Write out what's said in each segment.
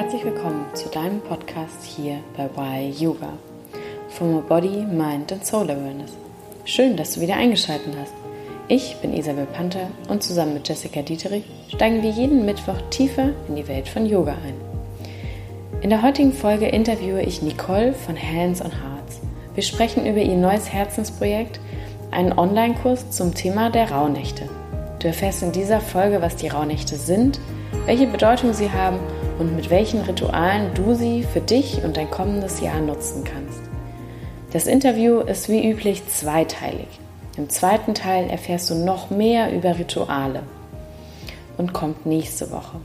herzlich willkommen zu deinem Podcast hier bei Why Yoga. For more Body, Mind and Soul Awareness. Schön, dass du wieder eingeschaltet hast. Ich bin Isabel Panther und zusammen mit Jessica Dieterich steigen wir jeden Mittwoch tiefer in die Welt von Yoga ein. In der heutigen Folge interviewe ich Nicole von Hands on Hearts. Wir sprechen über ihr neues Herzensprojekt, einen Online-Kurs zum Thema der Rauhnächte. Du erfährst in dieser Folge, was die Rauhnächte sind, welche Bedeutung sie haben und mit welchen Ritualen du sie für dich und dein kommendes Jahr nutzen kannst. Das Interview ist wie üblich zweiteilig. Im zweiten Teil erfährst du noch mehr über Rituale und kommt nächste Woche.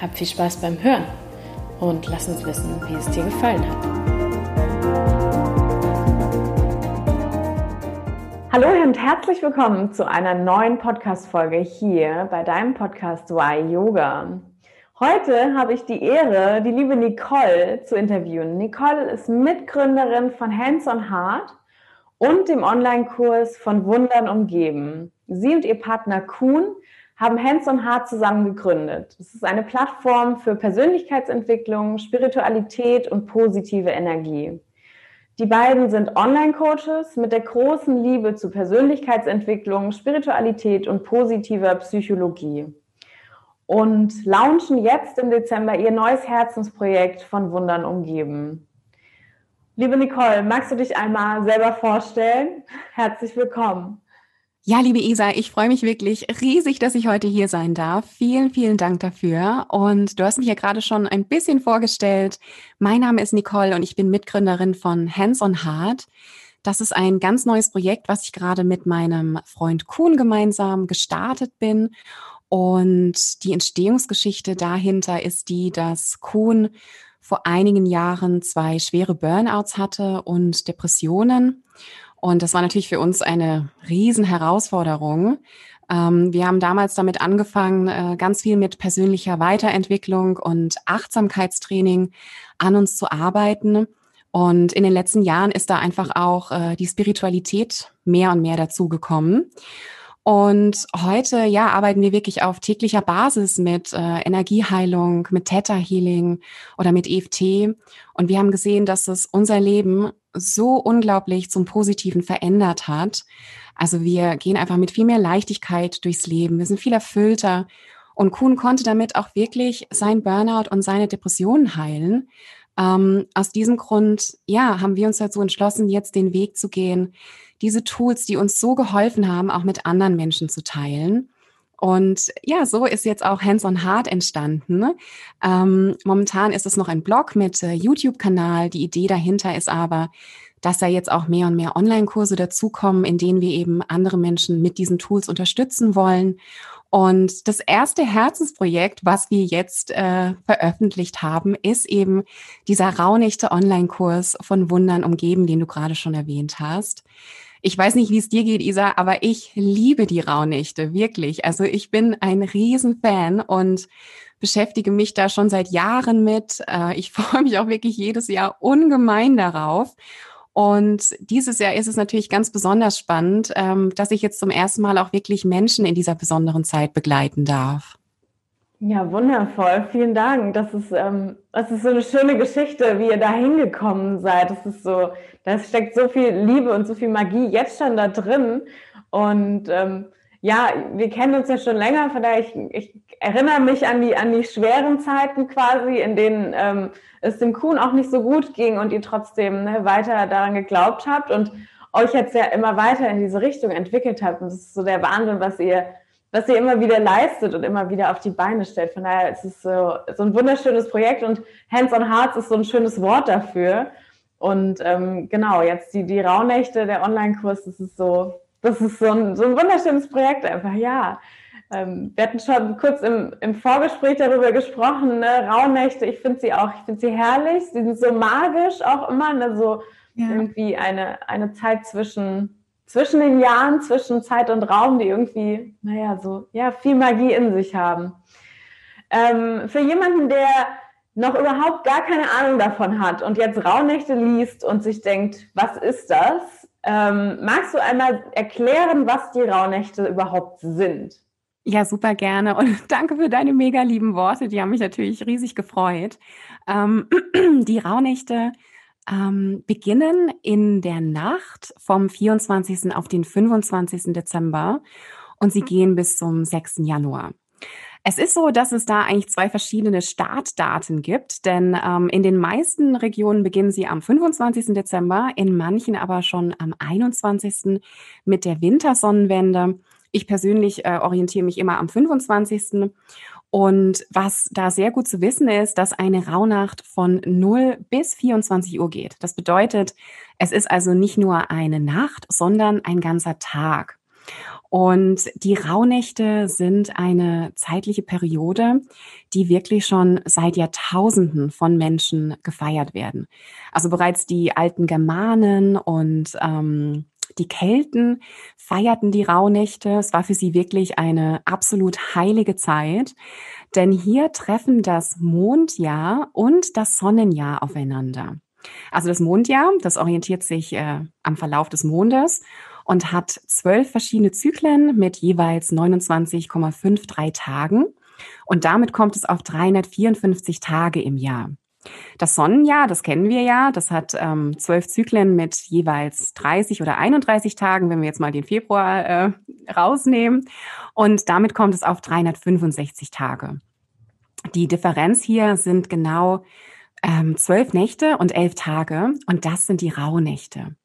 Hab viel Spaß beim Hören und lass uns wissen, wie es dir gefallen hat. Hallo und herzlich willkommen zu einer neuen Podcast-Folge hier bei deinem Podcast Why Yoga. Heute habe ich die Ehre, die liebe Nicole zu interviewen. Nicole ist Mitgründerin von Hands on Heart und dem Online-Kurs von Wundern umgeben. Sie und ihr Partner Kuhn haben Hands on Heart zusammen gegründet. Es ist eine Plattform für Persönlichkeitsentwicklung, Spiritualität und positive Energie. Die beiden sind Online-Coaches mit der großen Liebe zu Persönlichkeitsentwicklung, Spiritualität und positiver Psychologie und launchen jetzt im Dezember ihr neues Herzensprojekt von Wundern umgeben. Liebe Nicole, magst du dich einmal selber vorstellen? Herzlich willkommen. Ja, liebe Isa, ich freue mich wirklich riesig, dass ich heute hier sein darf. Vielen, vielen Dank dafür. Und du hast mich ja gerade schon ein bisschen vorgestellt. Mein Name ist Nicole und ich bin Mitgründerin von Hands on Heart. Das ist ein ganz neues Projekt, was ich gerade mit meinem Freund Kuhn gemeinsam gestartet bin. Und die Entstehungsgeschichte dahinter ist die, dass Kuhn vor einigen Jahren zwei schwere Burnouts hatte und Depressionen. Und das war natürlich für uns eine riesen Herausforderung. Ähm, wir haben damals damit angefangen, äh, ganz viel mit persönlicher Weiterentwicklung und Achtsamkeitstraining an uns zu arbeiten. Und in den letzten Jahren ist da einfach auch äh, die Spiritualität mehr und mehr dazugekommen. Und heute, ja, arbeiten wir wirklich auf täglicher Basis mit äh, Energieheilung, mit Theta Healing oder mit EFT. Und wir haben gesehen, dass es unser Leben so unglaublich zum Positiven verändert hat. Also wir gehen einfach mit viel mehr Leichtigkeit durchs Leben. Wir sind viel erfüllter. Und Kuhn konnte damit auch wirklich sein Burnout und seine Depressionen heilen. Ähm, aus diesem Grund, ja, haben wir uns dazu entschlossen, jetzt den Weg zu gehen, diese Tools, die uns so geholfen haben, auch mit anderen Menschen zu teilen. Und ja, so ist jetzt auch Hands on Heart entstanden. Ähm, momentan ist es noch ein Blog mit äh, YouTube-Kanal. Die Idee dahinter ist aber, dass da jetzt auch mehr und mehr Online-Kurse dazukommen, in denen wir eben andere Menschen mit diesen Tools unterstützen wollen. Und das erste Herzensprojekt, was wir jetzt äh, veröffentlicht haben, ist eben dieser Raunichte Online-Kurs von Wundern umgeben, den du gerade schon erwähnt hast. Ich weiß nicht, wie es dir geht, Isa, aber ich liebe die Rauhnächte, wirklich. Also ich bin ein Riesenfan und beschäftige mich da schon seit Jahren mit. Äh, ich freue mich auch wirklich jedes Jahr ungemein darauf. Und dieses Jahr ist es natürlich ganz besonders spannend, ähm, dass ich jetzt zum ersten Mal auch wirklich Menschen in dieser besonderen Zeit begleiten darf. Ja, wundervoll. Vielen Dank. Das ist, ähm, das ist so eine schöne Geschichte, wie ihr da hingekommen seid. Das ist so, da steckt so viel Liebe und so viel Magie jetzt schon da drin. Und ähm, ja, wir kennen uns ja schon länger, von daher ich, ich erinnere mich an die, an die schweren Zeiten quasi, in denen ähm, es dem Kuhn auch nicht so gut ging und ihr trotzdem ne, weiter daran geglaubt habt und euch jetzt ja immer weiter in diese Richtung entwickelt habt. Und das ist so der Wahnsinn, was ihr was ihr immer wieder leistet und immer wieder auf die Beine stellt. Von daher ist es so, so ein wunderschönes Projekt und Hands on Hearts ist so ein schönes Wort dafür. Und ähm, genau, jetzt die, die Rauhnächte, der Online-Kurs, das ist so, das ist so ein, so ein wunderschönes Projekt einfach, ja. Ähm, wir hatten schon kurz im, im Vorgespräch darüber gesprochen, ne? Rauhnächte, ich finde sie auch, ich finde sie herrlich, sie sind so magisch auch immer, ne? so ja. irgendwie eine, eine Zeit zwischen zwischen den Jahren, zwischen Zeit und Raum, die irgendwie, naja, so, ja, viel Magie in sich haben. Ähm, für jemanden, der noch überhaupt gar keine Ahnung davon hat und jetzt Rauhnächte liest und sich denkt, was ist das? Ähm, magst du einmal erklären, was die Rauhnächte überhaupt sind? Ja, super gerne und danke für deine mega lieben Worte. Die haben mich natürlich riesig gefreut. Ähm, die Rauhnächte ähm, beginnen in der Nacht vom 24. auf den 25. Dezember und sie gehen bis zum 6. Januar. Es ist so, dass es da eigentlich zwei verschiedene Startdaten gibt, denn ähm, in den meisten Regionen beginnen sie am 25. Dezember, in manchen aber schon am 21. mit der Wintersonnenwende. Ich persönlich äh, orientiere mich immer am 25. Und was da sehr gut zu wissen ist, dass eine Rauhnacht von 0 bis 24 Uhr geht. Das bedeutet, es ist also nicht nur eine Nacht, sondern ein ganzer Tag. Und die Rauhnächte sind eine zeitliche Periode, die wirklich schon seit Jahrtausenden von Menschen gefeiert werden. Also bereits die alten Germanen und ähm, die Kelten feierten die Rauhnächte. Es war für sie wirklich eine absolut heilige Zeit, denn hier treffen das Mondjahr und das Sonnenjahr aufeinander. Also das Mondjahr, das orientiert sich äh, am Verlauf des Mondes und hat zwölf verschiedene Zyklen mit jeweils 29,53 Tagen. Und damit kommt es auf 354 Tage im Jahr. Das Sonnenjahr, das kennen wir ja, das hat ähm, zwölf Zyklen mit jeweils 30 oder 31 Tagen, wenn wir jetzt mal den Februar äh, rausnehmen. Und damit kommt es auf 365 Tage. Die Differenz hier sind genau ähm, zwölf Nächte und elf Tage und das sind die Rauhnächte.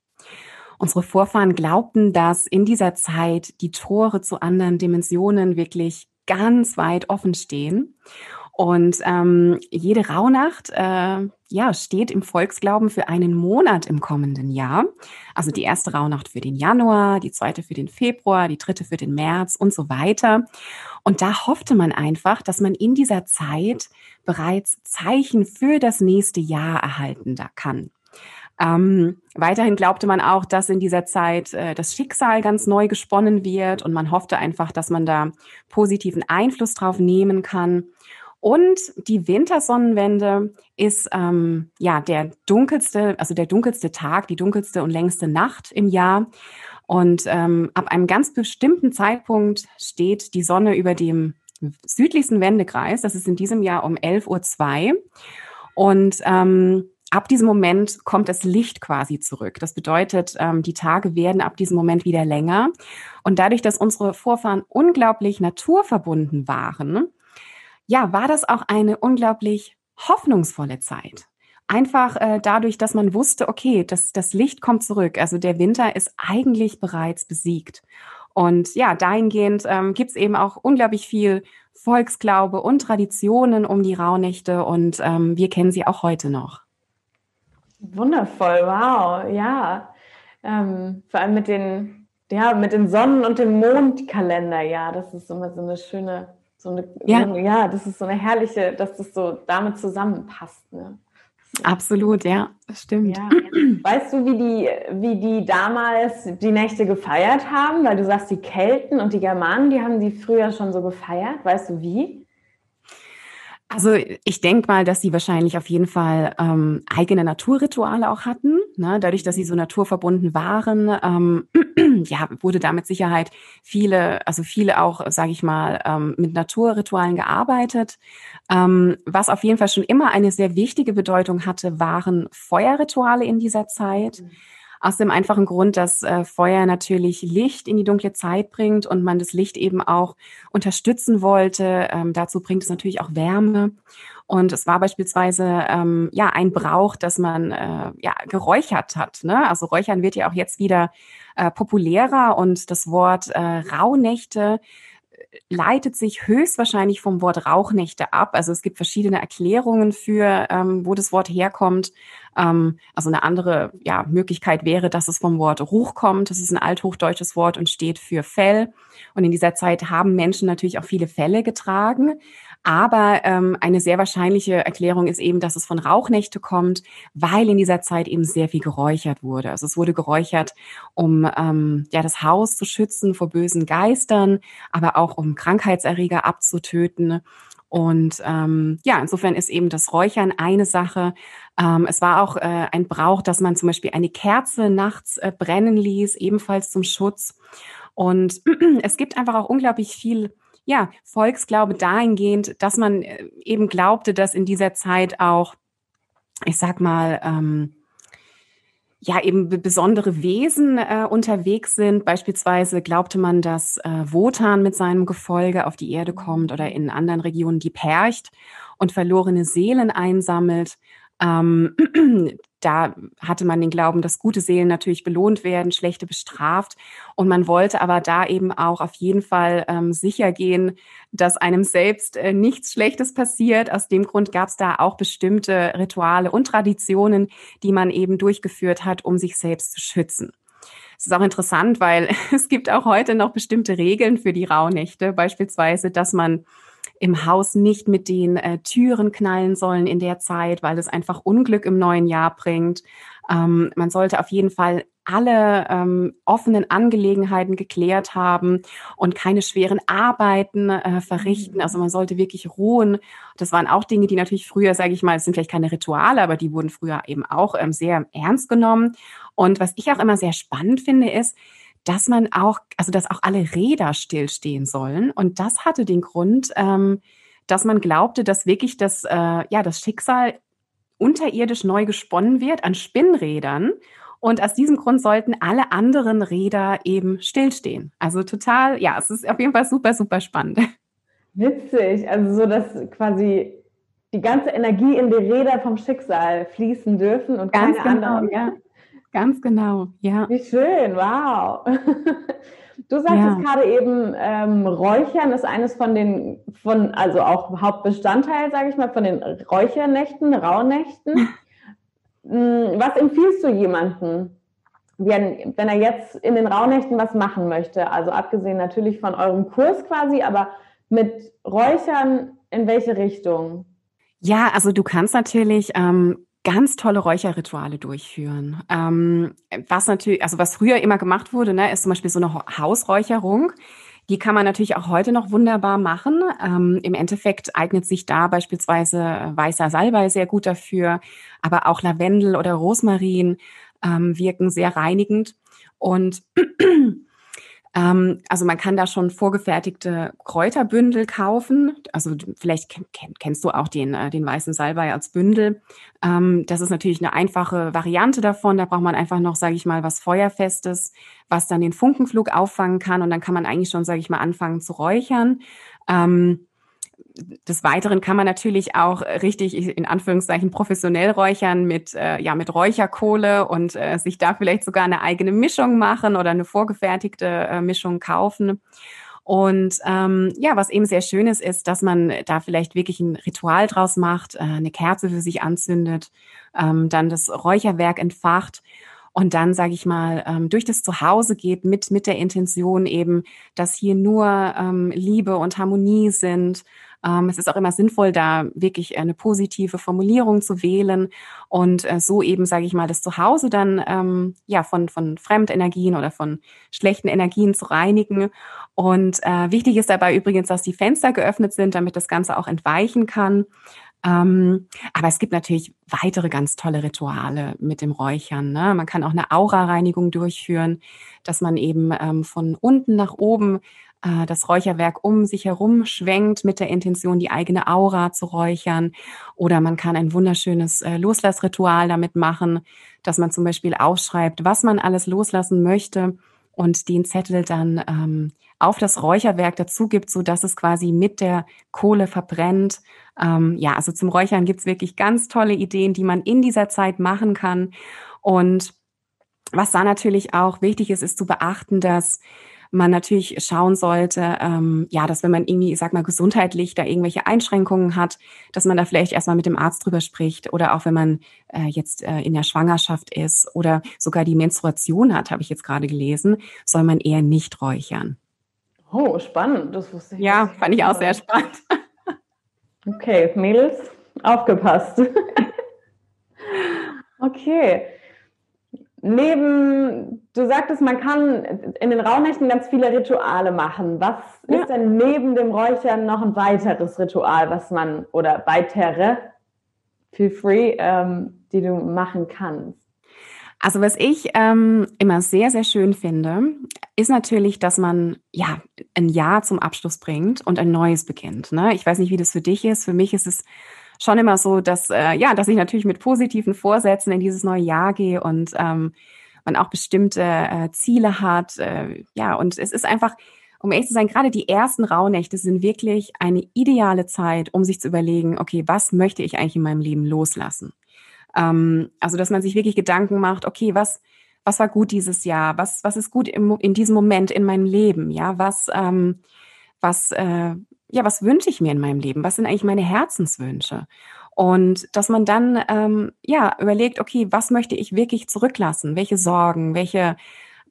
Unsere Vorfahren glaubten, dass in dieser Zeit die Tore zu anderen Dimensionen wirklich ganz weit offen stehen und ähm, jede Rauhnacht äh, ja, steht im Volksglauben für einen Monat im kommenden Jahr. Also die erste Rauhnacht für den Januar, die zweite für den Februar, die dritte für den März und so weiter. Und da hoffte man einfach, dass man in dieser Zeit bereits Zeichen für das nächste Jahr erhalten da kann. Ähm, weiterhin glaubte man auch, dass in dieser Zeit äh, das Schicksal ganz neu gesponnen wird und man hoffte einfach, dass man da positiven Einfluss drauf nehmen kann. Und die Wintersonnenwende ist ähm, ja der dunkelste, also der dunkelste Tag, die dunkelste und längste Nacht im Jahr. Und ähm, ab einem ganz bestimmten Zeitpunkt steht die Sonne über dem südlichsten Wendekreis. Das ist in diesem Jahr um 11.02 Uhr. Und ähm, ab diesem Moment kommt das Licht quasi zurück. Das bedeutet, ähm, die Tage werden ab diesem Moment wieder länger. Und dadurch, dass unsere Vorfahren unglaublich naturverbunden waren, ja, war das auch eine unglaublich hoffnungsvolle Zeit. Einfach äh, dadurch, dass man wusste, okay, das, das Licht kommt zurück. Also der Winter ist eigentlich bereits besiegt. Und ja, dahingehend ähm, gibt es eben auch unglaublich viel Volksglaube und Traditionen um die Rauhnächte und ähm, wir kennen sie auch heute noch. Wundervoll, wow, ja. Ähm, vor allem mit den, ja, mit den Sonnen- und dem Mondkalender, ja, das ist immer so eine schöne so eine, ja. So eine, ja, das ist so eine herrliche, dass das so damit zusammenpasst. Ne? Absolut, ja, das stimmt. Ja. Weißt du, wie die, wie die damals die Nächte gefeiert haben? Weil du sagst, die Kelten und die Germanen, die haben die früher schon so gefeiert. Weißt du wie? Also ich denke mal, dass sie wahrscheinlich auf jeden Fall ähm, eigene Naturrituale auch hatten. Ne? Dadurch, dass sie so naturverbunden waren, ähm, ja, wurde da mit Sicherheit viele, also viele auch, sage ich mal, ähm, mit Naturritualen gearbeitet. Ähm, was auf jeden Fall schon immer eine sehr wichtige Bedeutung hatte, waren Feuerrituale in dieser Zeit. Mhm aus dem einfachen Grund, dass äh, Feuer natürlich Licht in die dunkle Zeit bringt und man das Licht eben auch unterstützen wollte. Ähm, dazu bringt es natürlich auch Wärme. Und es war beispielsweise ähm, ja ein Brauch, dass man äh, ja geräuchert hat. Ne? Also Räuchern wird ja auch jetzt wieder äh, populärer und das Wort äh, Rauhnächte leitet sich höchstwahrscheinlich vom Wort Rauchnächte ab. Also es gibt verschiedene Erklärungen für, ähm, wo das Wort herkommt. Ähm, also eine andere ja, Möglichkeit wäre, dass es vom Wort Ruch kommt. Das ist ein althochdeutsches Wort und steht für Fell. Und in dieser Zeit haben Menschen natürlich auch viele Felle getragen. Aber ähm, eine sehr wahrscheinliche Erklärung ist eben, dass es von Rauchnächte kommt, weil in dieser Zeit eben sehr viel geräuchert wurde. Also es wurde geräuchert, um ähm, ja das Haus zu schützen vor bösen Geistern, aber auch um Krankheitserreger abzutöten. Und ähm, ja, insofern ist eben das Räuchern eine Sache. Ähm, es war auch äh, ein Brauch, dass man zum Beispiel eine Kerze nachts äh, brennen ließ, ebenfalls zum Schutz. Und es gibt einfach auch unglaublich viel ja, Volksglaube dahingehend, dass man äh, eben glaubte, dass in dieser Zeit auch, ich sag mal, ähm, ja eben besondere Wesen äh, unterwegs sind. Beispielsweise glaubte man, dass äh, Wotan mit seinem Gefolge auf die Erde kommt oder in anderen Regionen die Percht und verlorene Seelen einsammelt. Ähm, da hatte man den Glauben, dass gute Seelen natürlich belohnt werden, schlechte bestraft. Und man wollte aber da eben auch auf jeden Fall ähm, sicher gehen, dass einem selbst äh, nichts Schlechtes passiert. Aus dem Grund gab es da auch bestimmte Rituale und Traditionen, die man eben durchgeführt hat, um sich selbst zu schützen. Es ist auch interessant, weil es gibt auch heute noch bestimmte Regeln für die Rauhnächte, beispielsweise, dass man im Haus nicht mit den äh, Türen knallen sollen in der Zeit, weil es einfach Unglück im neuen Jahr bringt. Ähm, man sollte auf jeden Fall alle ähm, offenen Angelegenheiten geklärt haben und keine schweren Arbeiten äh, verrichten. Also man sollte wirklich ruhen. Das waren auch Dinge, die natürlich früher, sage ich mal, es sind vielleicht keine Rituale, aber die wurden früher eben auch ähm, sehr ernst genommen. Und was ich auch immer sehr spannend finde, ist, dass man auch, also dass auch alle Räder stillstehen sollen. Und das hatte den Grund, ähm, dass man glaubte, dass wirklich das, äh, ja, das Schicksal unterirdisch neu gesponnen wird an Spinnrädern. Und aus diesem Grund sollten alle anderen Räder eben stillstehen. Also total, ja, es ist auf jeden Fall super, super spannend. Witzig, also so, dass quasi die ganze Energie in die Räder vom Schicksal fließen dürfen und Ganz keine genau, anderen. Ja. Ganz genau, ja. Wie schön, wow. Du sagst ja. gerade eben, ähm, Räuchern ist eines von den, von, also auch Hauptbestandteil, sage ich mal, von den Räuchernächten, Rauhnächten. Hm, was empfiehlst du jemandem, wenn, wenn er jetzt in den Rauhnächten was machen möchte? Also abgesehen natürlich von eurem Kurs quasi, aber mit Räuchern in welche Richtung? Ja, also du kannst natürlich ähm, ganz tolle Räucherrituale durchführen. Ähm, was natürlich, also was früher immer gemacht wurde, ne, ist zum Beispiel so eine Hausräucherung. Die kann man natürlich auch heute noch wunderbar machen. Ähm, Im Endeffekt eignet sich da beispielsweise weißer Salbei sehr gut dafür, aber auch Lavendel oder Rosmarin ähm, wirken sehr reinigend. Und also man kann da schon vorgefertigte Kräuterbündel kaufen. Also vielleicht kennst du auch den, äh, den weißen Salbei als Bündel. Ähm, das ist natürlich eine einfache Variante davon. Da braucht man einfach noch, sage ich mal, was Feuerfestes, was dann den Funkenflug auffangen kann. Und dann kann man eigentlich schon, sage ich mal, anfangen zu räuchern. Ähm, des Weiteren kann man natürlich auch richtig in Anführungszeichen professionell räuchern mit äh, ja mit Räucherkohle und äh, sich da vielleicht sogar eine eigene Mischung machen oder eine vorgefertigte äh, Mischung kaufen. Und ähm, ja, was eben sehr schön ist, ist, dass man da vielleicht wirklich ein Ritual draus macht, äh, eine Kerze für sich anzündet, ähm, dann das Räucherwerk entfacht und dann, sage ich mal, ähm, durch das Zuhause geht mit, mit der Intention eben, dass hier nur ähm, Liebe und Harmonie sind. Ähm, es ist auch immer sinnvoll, da wirklich eine positive Formulierung zu wählen und äh, so eben, sage ich mal, das Zuhause dann ähm, ja von, von Fremdenergien oder von schlechten Energien zu reinigen. Und äh, wichtig ist dabei übrigens, dass die Fenster geöffnet sind, damit das Ganze auch entweichen kann. Ähm, aber es gibt natürlich weitere ganz tolle Rituale mit dem Räuchern. Ne? Man kann auch eine Aura-Reinigung durchführen, dass man eben ähm, von unten nach oben äh, das Räucherwerk um sich herum schwenkt mit der Intention, die eigene Aura zu räuchern. Oder man kann ein wunderschönes äh, Loslassritual damit machen, dass man zum Beispiel aufschreibt, was man alles loslassen möchte und den Zettel dann ähm, auf das Räucherwerk dazu gibt, so dass es quasi mit der Kohle verbrennt. Ähm, ja, also zum Räuchern gibt's wirklich ganz tolle Ideen, die man in dieser Zeit machen kann. Und was da natürlich auch wichtig ist, ist zu beachten, dass man natürlich schauen sollte, ähm, ja, dass wenn man irgendwie, ich sag mal, gesundheitlich da irgendwelche Einschränkungen hat, dass man da vielleicht erstmal mit dem Arzt drüber spricht oder auch wenn man äh, jetzt äh, in der Schwangerschaft ist oder sogar die Menstruation hat, habe ich jetzt gerade gelesen, soll man eher nicht räuchern. Oh, spannend. Das wusste ich. Ja, fand ich auch sehr spannend. Okay, Mädels, aufgepasst. okay neben, du sagtest, man kann in den Rauhnächten ganz viele Rituale machen. Was ja. ist denn neben dem Räuchern noch ein weiteres Ritual, was man, oder weitere, feel free, ähm, die du machen kannst? Also was ich ähm, immer sehr, sehr schön finde, ist natürlich, dass man ja ein Jahr zum Abschluss bringt und ein neues beginnt. Ne? Ich weiß nicht, wie das für dich ist. Für mich ist es schon immer so, dass äh, ja, dass ich natürlich mit positiven Vorsätzen in dieses neue Jahr gehe und ähm, man auch bestimmte äh, Ziele hat. Äh, ja, und es ist einfach, um ehrlich zu sein, gerade die ersten Rauhnächte sind wirklich eine ideale Zeit, um sich zu überlegen, okay, was möchte ich eigentlich in meinem Leben loslassen? Ähm, also, dass man sich wirklich Gedanken macht, okay, was, was war gut dieses Jahr? Was, was ist gut im, in diesem Moment in meinem Leben? Ja, was, ähm, was, äh, ja, was wünsche ich mir in meinem Leben? Was sind eigentlich meine Herzenswünsche? Und dass man dann ähm, ja überlegt, okay, was möchte ich wirklich zurücklassen? Welche Sorgen, welche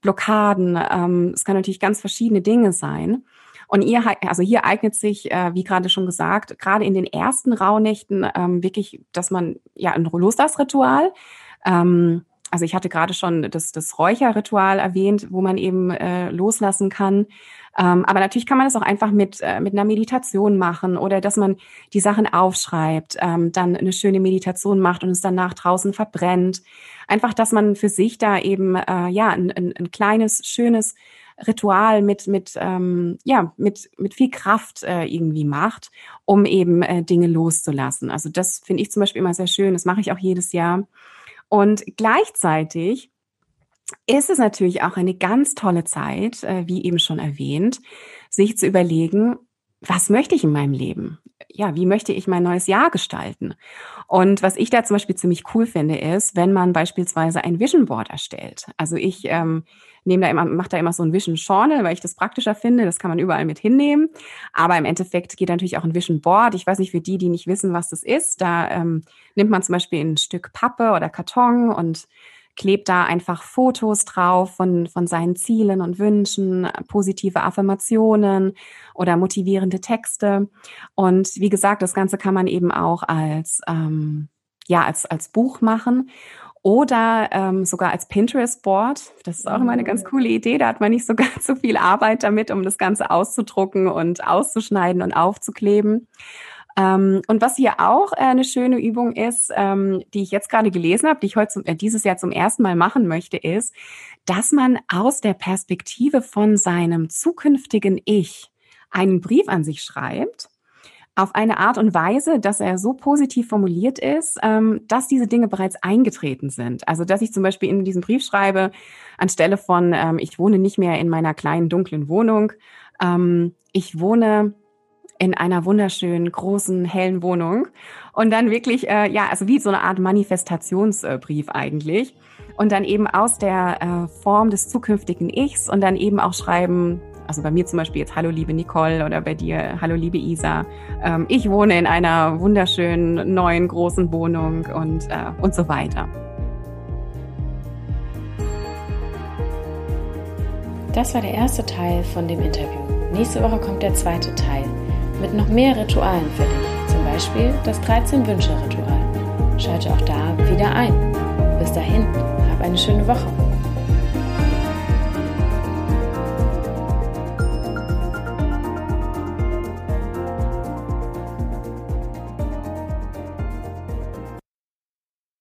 Blockaden? Ähm, es kann natürlich ganz verschiedene Dinge sein. Und ihr, also hier eignet sich, äh, wie gerade schon gesagt, gerade in den ersten Rauhnächten ähm, wirklich, dass man ja ein Loslassritual ähm, also ich hatte gerade schon das, das Räucherritual erwähnt, wo man eben äh, loslassen kann. Ähm, aber natürlich kann man das auch einfach mit, äh, mit einer Meditation machen oder dass man die Sachen aufschreibt, ähm, dann eine schöne Meditation macht und es danach draußen verbrennt. Einfach, dass man für sich da eben äh, ja ein, ein, ein kleines, schönes Ritual mit mit ähm, ja mit mit viel Kraft äh, irgendwie macht, um eben äh, Dinge loszulassen. Also das finde ich zum Beispiel immer sehr schön. Das mache ich auch jedes Jahr. Und gleichzeitig ist es natürlich auch eine ganz tolle Zeit, äh, wie eben schon erwähnt, sich zu überlegen, was möchte ich in meinem Leben? Ja, wie möchte ich mein neues Jahr gestalten? Und was ich da zum Beispiel ziemlich cool finde, ist, wenn man beispielsweise ein Vision Board erstellt. Also ich ähm, nehme da immer, mache da immer so ein Vision Journal, weil ich das praktischer finde. Das kann man überall mit hinnehmen. Aber im Endeffekt geht natürlich auch ein Vision Board. Ich weiß nicht, für die, die nicht wissen, was das ist, da ähm, nimmt man zum Beispiel ein Stück Pappe oder Karton und klebt da einfach Fotos drauf von, von seinen Zielen und Wünschen, positive Affirmationen oder motivierende Texte. Und wie gesagt, das Ganze kann man eben auch als, ähm, ja, als, als Buch machen oder ähm, sogar als Pinterest-Board. Das ist auch immer eine ganz mhm. coole Idee. Da hat man nicht so ganz so viel Arbeit damit, um das Ganze auszudrucken und auszuschneiden und aufzukleben. Ähm, und was hier auch äh, eine schöne Übung ist, ähm, die ich jetzt gerade gelesen habe, die ich heute zum, äh, dieses Jahr zum ersten Mal machen möchte, ist, dass man aus der Perspektive von seinem zukünftigen Ich einen Brief an sich schreibt auf eine Art und Weise, dass er so positiv formuliert ist, ähm, dass diese Dinge bereits eingetreten sind. Also dass ich zum Beispiel in diesem Brief schreibe, anstelle von ähm, ich wohne nicht mehr in meiner kleinen dunklen Wohnung, ähm, ich wohne in einer wunderschönen, großen, hellen Wohnung. Und dann wirklich, äh, ja, also wie so eine Art Manifestationsbrief eigentlich. Und dann eben aus der äh, Form des zukünftigen Ichs und dann eben auch schreiben, also bei mir zum Beispiel jetzt Hallo liebe Nicole oder bei dir Hallo liebe Isa. Ähm, ich wohne in einer wunderschönen neuen großen Wohnung und, äh, und so weiter. Das war der erste Teil von dem Interview. Nächste Woche kommt der zweite Teil mit noch mehr Ritualen für dich, zum Beispiel das 13-Wünsche-Ritual. Schalte auch da wieder ein. Bis dahin, hab eine schöne Woche.